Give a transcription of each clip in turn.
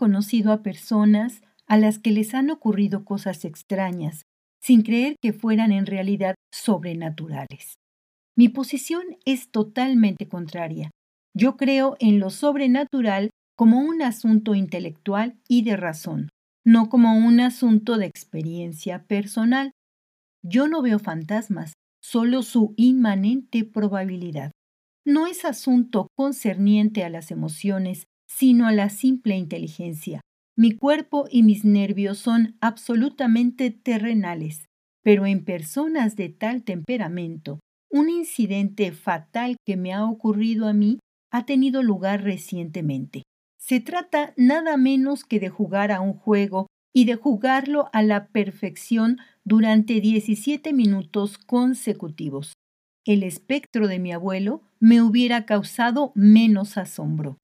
Conocido a personas a las que les han ocurrido cosas extrañas, sin creer que fueran en realidad sobrenaturales. Mi posición es totalmente contraria. Yo creo en lo sobrenatural como un asunto intelectual y de razón, no como un asunto de experiencia personal. Yo no veo fantasmas, solo su inmanente probabilidad. No es asunto concerniente a las emociones sino a la simple inteligencia. Mi cuerpo y mis nervios son absolutamente terrenales, pero en personas de tal temperamento, un incidente fatal que me ha ocurrido a mí ha tenido lugar recientemente. Se trata nada menos que de jugar a un juego y de jugarlo a la perfección durante 17 minutos consecutivos. El espectro de mi abuelo me hubiera causado menos asombro.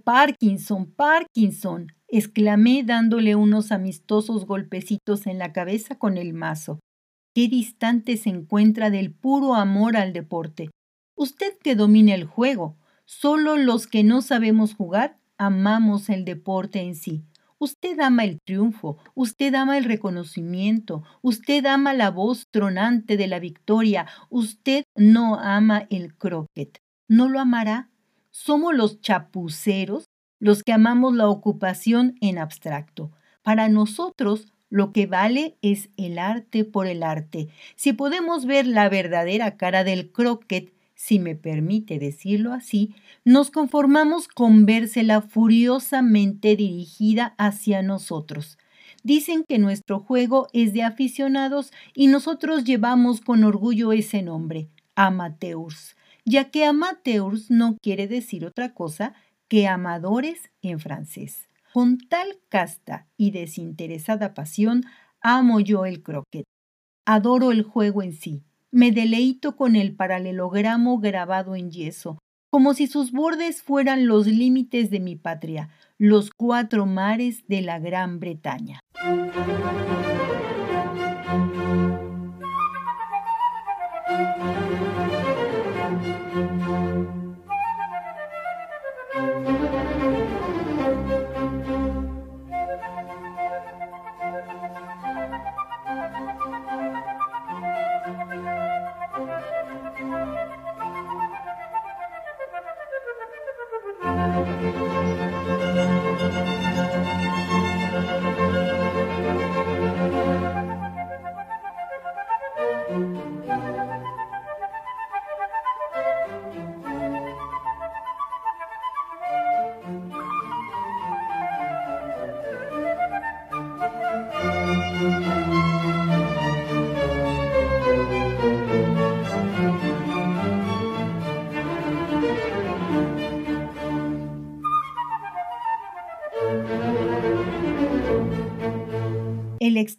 Parkinson, Parkinson, exclamé dándole unos amistosos golpecitos en la cabeza con el mazo. Qué distante se encuentra del puro amor al deporte. Usted que domina el juego, solo los que no sabemos jugar amamos el deporte en sí. Usted ama el triunfo, usted ama el reconocimiento, usted ama la voz tronante de la victoria, usted no ama el croquet. ¿No lo amará? Somos los chapuceros los que amamos la ocupación en abstracto. Para nosotros, lo que vale es el arte por el arte. Si podemos ver la verdadera cara del croquet, si me permite decirlo así, nos conformamos con vérsela furiosamente dirigida hacia nosotros. Dicen que nuestro juego es de aficionados y nosotros llevamos con orgullo ese nombre, amateurs, ya que amateurs no quiere decir otra cosa que amadores en francés. Con tal casta y desinteresada pasión amo yo el croquet. Adoro el juego en sí. Me deleito con el paralelogramo grabado en yeso, como si sus bordes fueran los límites de mi patria, los cuatro mares de la Gran Bretaña.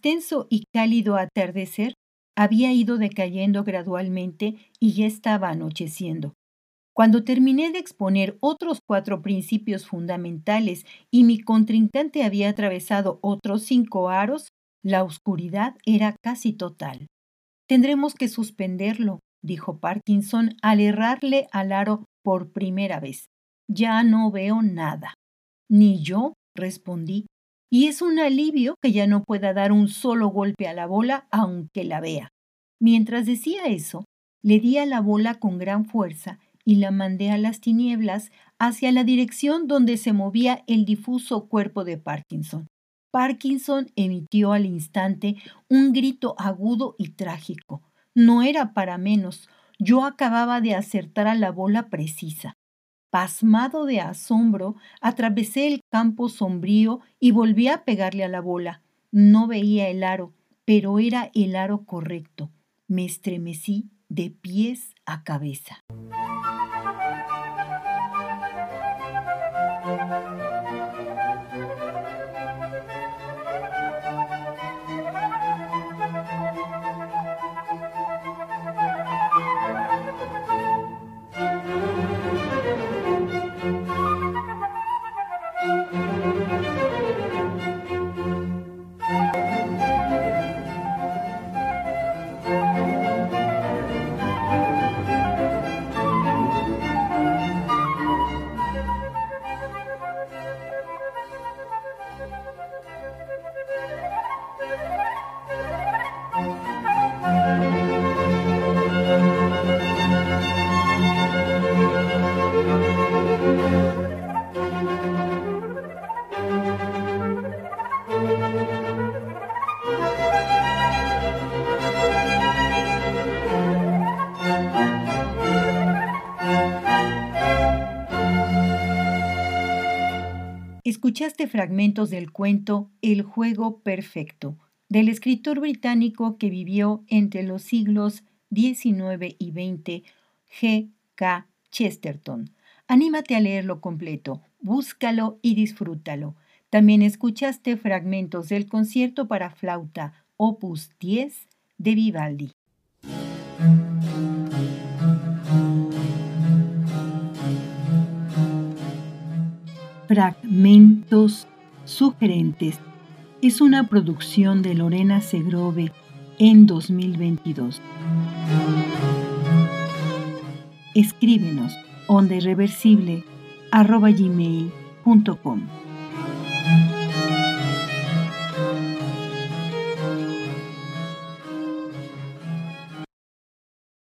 Extenso y cálido atardecer había ido decayendo gradualmente y ya estaba anocheciendo. Cuando terminé de exponer otros cuatro principios fundamentales y mi contrincante había atravesado otros cinco aros, la oscuridad era casi total. Tendremos que suspenderlo, dijo Parkinson al errarle al aro por primera vez. Ya no veo nada. Ni yo, respondí, y es un alivio que ya no pueda dar un solo golpe a la bola aunque la vea. Mientras decía eso, le di a la bola con gran fuerza y la mandé a las tinieblas hacia la dirección donde se movía el difuso cuerpo de Parkinson. Parkinson emitió al instante un grito agudo y trágico. No era para menos. Yo acababa de acertar a la bola precisa. Pasmado de asombro, atravesé el campo sombrío y volví a pegarle a la bola. No veía el aro, pero era el aro correcto. Me estremecí de pies a cabeza. Escuchaste fragmentos del cuento El juego perfecto, del escritor británico que vivió entre los siglos XIX y XX, G. K. Chesterton. Anímate a leerlo completo, búscalo y disfrútalo. También escuchaste fragmentos del concierto para flauta Opus 10 de Vivaldi. Fragmentos sugerentes es una producción de Lorena Segrove en 2022. Escríbenos onda irreversible arroba gmail.com.